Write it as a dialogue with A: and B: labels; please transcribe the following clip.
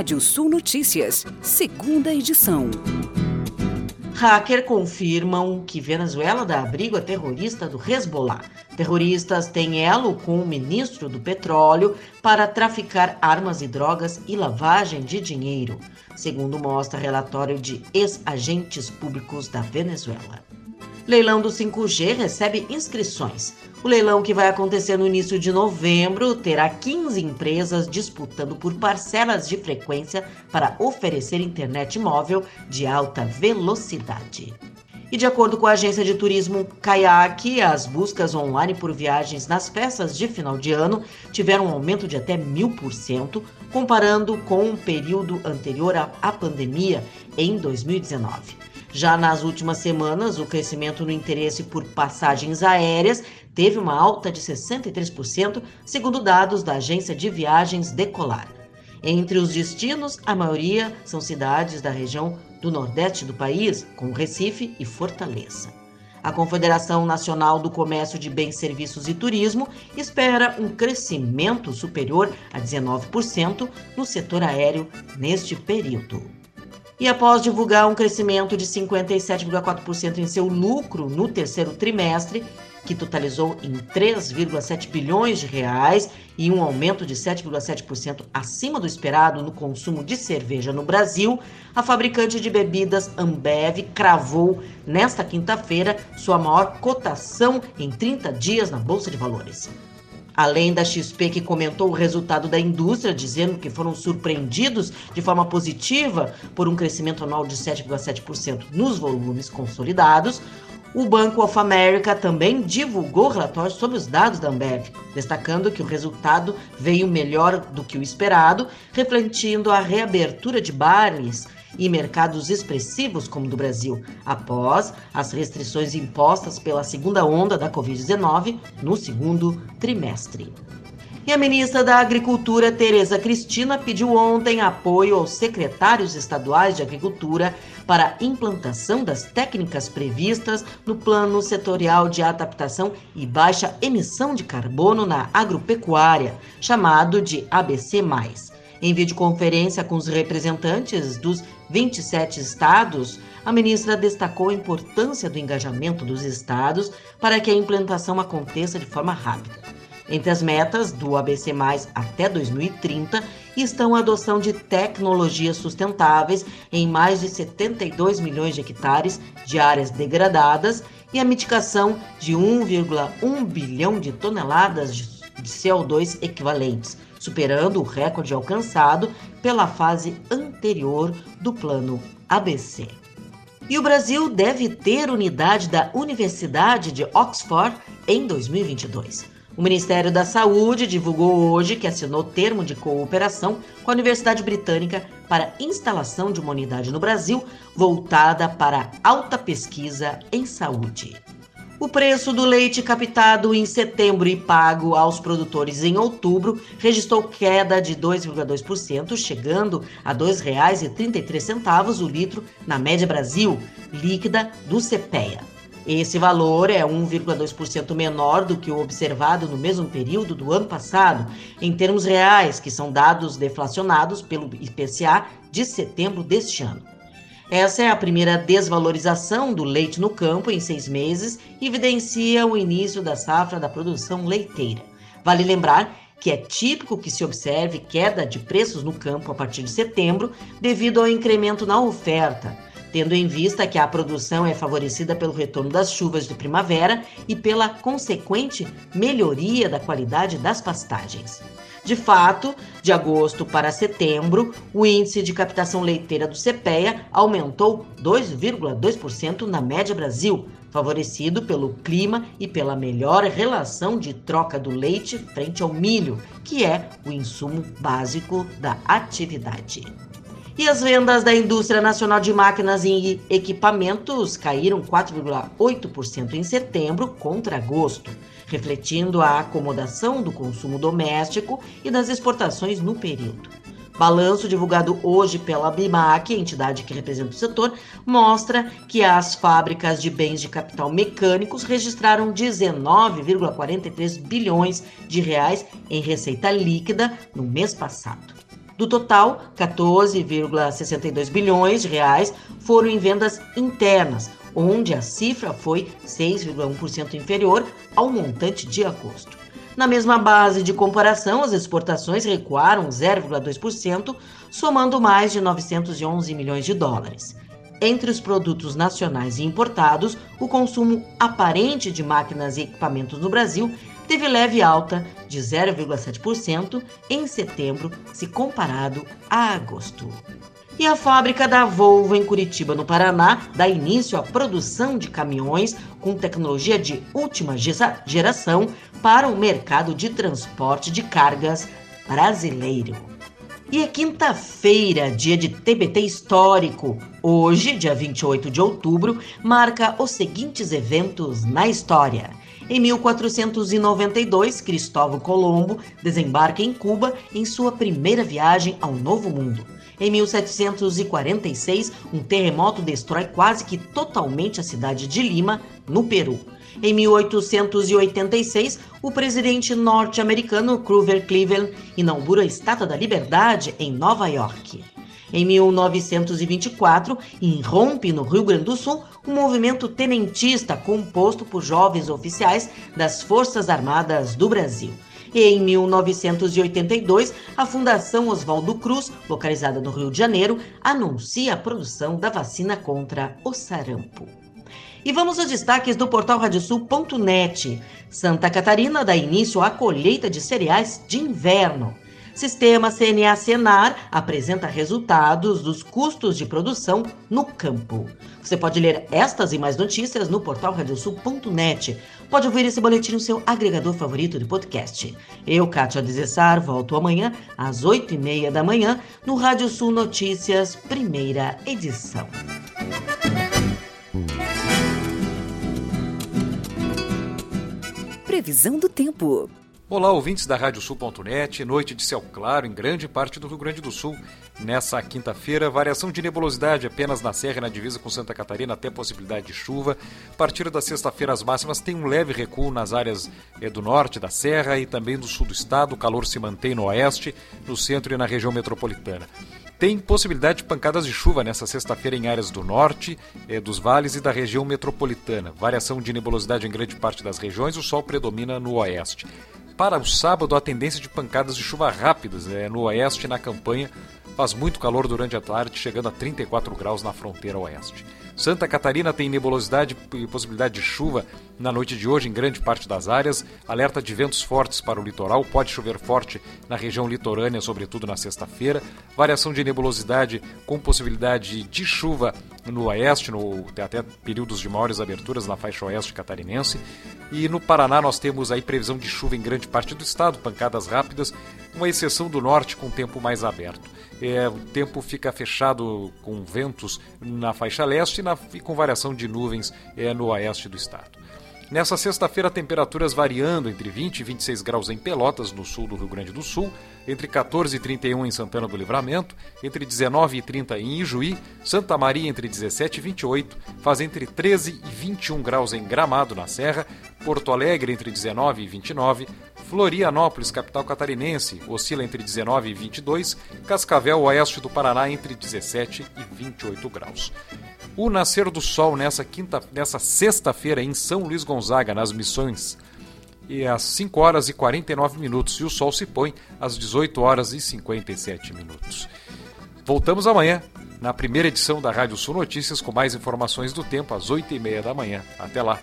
A: Rádio Sul Notícias, segunda edição.
B: Hacker confirmam que Venezuela dá abrigo a terrorista do Hezbollah. Terroristas têm elo com o ministro do Petróleo para traficar armas e drogas e lavagem de dinheiro, segundo mostra relatório de ex-agentes públicos da Venezuela. Leilão do 5G recebe inscrições. O leilão que vai acontecer no início de novembro terá 15 empresas disputando por parcelas de frequência para oferecer internet móvel de alta velocidade. E de acordo com a agência de turismo Kayak, as buscas online por viagens nas festas de final de ano tiveram um aumento de até mil por cento, comparando com o período anterior à pandemia em 2019. Já nas últimas semanas, o crescimento no interesse por passagens aéreas teve uma alta de 63%, segundo dados da agência de viagens Decolar. Entre os destinos, a maioria são cidades da região do nordeste do país, como Recife e Fortaleza. A Confederação Nacional do Comércio de Bens, Serviços e Turismo espera um crescimento superior a 19% no setor aéreo neste período. E após divulgar um crescimento de 57,4% em seu lucro no terceiro trimestre, que totalizou em 3,7 bilhões de reais e um aumento de 7,7% acima do esperado no consumo de cerveja no Brasil, a fabricante de bebidas Ambev cravou nesta quinta-feira sua maior cotação em 30 dias na bolsa de valores. Além da XP, que comentou o resultado da indústria, dizendo que foram surpreendidos de forma positiva por um crescimento anual de 7,7% nos volumes consolidados, o Banco of America também divulgou relatórios sobre os dados da Ambev, destacando que o resultado veio melhor do que o esperado, refletindo a reabertura de bares e mercados expressivos como o do Brasil, após as restrições impostas pela segunda onda da Covid-19 no segundo trimestre. E a ministra da Agricultura, Tereza Cristina, pediu ontem apoio aos secretários estaduais de Agricultura para a implantação das técnicas previstas no Plano Setorial de Adaptação e Baixa Emissão de Carbono na Agropecuária, chamado de ABC. Em videoconferência com os representantes dos 27 estados, a ministra destacou a importância do engajamento dos estados para que a implantação aconteça de forma rápida. Entre as metas do ABC até 2030 estão a adoção de tecnologias sustentáveis em mais de 72 milhões de hectares de áreas degradadas e a mitigação de 1,1 bilhão de toneladas de CO2 equivalentes superando o recorde alcançado pela fase anterior do Plano ABC. E o Brasil deve ter unidade da Universidade de Oxford em 2022. O Ministério da Saúde divulgou hoje que assinou termo de cooperação com a Universidade Britânica para instalação de uma unidade no Brasil voltada para alta pesquisa em saúde. O preço do leite captado em setembro e pago aos produtores em outubro registrou queda de 2,2%, chegando a R$ 2,33 o litro na média Brasil líquida do CPEA. Esse valor é 1,2% menor do que o observado no mesmo período do ano passado, em termos reais, que são dados deflacionados pelo IPCA de setembro deste ano. Essa é a primeira desvalorização do leite no campo em seis meses e evidencia o início da safra da produção leiteira. Vale lembrar que é típico que se observe queda de preços no campo a partir de setembro devido ao incremento na oferta, tendo em vista que a produção é favorecida pelo retorno das chuvas de primavera e pela consequente melhoria da qualidade das pastagens. De fato, de agosto para setembro, o índice de captação leiteira do CPEA aumentou 2,2% na média Brasil, favorecido pelo clima e pela melhor relação de troca do leite frente ao milho, que é o insumo básico da atividade. E as vendas da indústria nacional de máquinas e equipamentos caíram 4,8% em setembro contra agosto refletindo a acomodação do consumo doméstico e das exportações no período. Balanço divulgado hoje pela BIMAC, entidade que representa o setor, mostra que as fábricas de bens de capital mecânicos registraram 19,43 bilhões de reais em receita líquida no mês passado. Do total, 14,62 bilhões de reais foram em vendas internas, onde a cifra foi 6,1% inferior ao montante de agosto. Na mesma base de comparação, as exportações recuaram 0,2%, somando mais de 911 milhões de dólares. Entre os produtos nacionais e importados, o consumo aparente de máquinas e equipamentos no Brasil teve leve alta de 0,7% em setembro, se comparado a agosto. E a fábrica da Volvo em Curitiba, no Paraná, dá início à produção de caminhões com tecnologia de última geração para o mercado de transporte de cargas brasileiro. E é quinta-feira, dia de TBT histórico. Hoje, dia 28 de outubro, marca os seguintes eventos na história. Em 1492, Cristóvão Colombo desembarca em Cuba em sua primeira viagem ao Novo Mundo. Em 1746, um terremoto destrói quase que totalmente a cidade de Lima, no Peru. Em 1886, o presidente norte-americano Grover Cleveland inaugura a Estátua da Liberdade em Nova York. Em 1924, irrompe no Rio Grande do Sul um movimento tenentista composto por jovens oficiais das Forças Armadas do Brasil. E em 1982, a Fundação Oswaldo Cruz, localizada no Rio de Janeiro, anuncia a produção da vacina contra o sarampo. E vamos aos destaques do portal radiosul.net. Santa Catarina dá início à colheita de cereais de inverno. Sistema CNA Senar apresenta resultados dos custos de produção no campo. Você pode ler estas e mais notícias no portal radiosul.net. Pode ouvir esse boletim no seu agregador favorito de podcast. Eu, Kátia Desessar, volto amanhã às oito e meia da manhã no Rádio Sul Notícias, primeira edição.
A: Previsão do tempo.
C: Olá, ouvintes da Radiosul.net. Noite de céu claro em grande parte do Rio Grande do Sul. Nessa quinta-feira, variação de nebulosidade apenas na serra e na divisa com Santa Catarina, até possibilidade de chuva. A partir da sexta-feira, as máximas têm um leve recuo nas áreas eh, do norte da serra e também do sul do estado. O calor se mantém no oeste, no centro e na região metropolitana. Tem possibilidade de pancadas de chuva nessa sexta-feira em áreas do norte, eh, dos vales e da região metropolitana. Variação de nebulosidade em grande parte das regiões, o sol predomina no oeste. Para o sábado, a tendência de pancadas de chuva rápidas eh, no oeste e na campanha. Faz muito calor durante a tarde, chegando a 34 graus na fronteira oeste. Santa Catarina tem nebulosidade e possibilidade de chuva na noite de hoje em grande parte das áreas. Alerta de ventos fortes para o litoral. Pode chover forte na região litorânea, sobretudo na sexta-feira. Variação de nebulosidade com possibilidade de chuva no oeste, no, até períodos de maiores aberturas na faixa oeste catarinense. E no Paraná nós temos aí previsão de chuva em grande parte do estado, pancadas rápidas, uma exceção do norte com tempo mais aberto. É, o tempo fica fechado com ventos na faixa leste e, na, e com variação de nuvens é, no oeste do estado. Nessa sexta-feira, temperaturas variando entre 20 e 26 graus em Pelotas, no sul do Rio Grande do Sul, entre 14 e 31 em Santana do Livramento, entre 19 e 30 em Ijuí, Santa Maria entre 17 e 28, faz entre 13 e 21 graus em Gramado, na Serra, Porto Alegre entre 19 e 29, Florianópolis, capital catarinense, oscila entre 19 e 22, Cascavel, oeste do Paraná, entre 17 e 28 graus. O nascer do sol nessa quinta, nessa sexta-feira em São Luís Gonzaga, nas missões, e às 5 horas e 49 minutos, e o sol se põe às 18 horas e 57 minutos. Voltamos amanhã, na primeira edição da Rádio Sul Notícias, com mais informações do tempo, às 8 e meia da manhã. Até lá!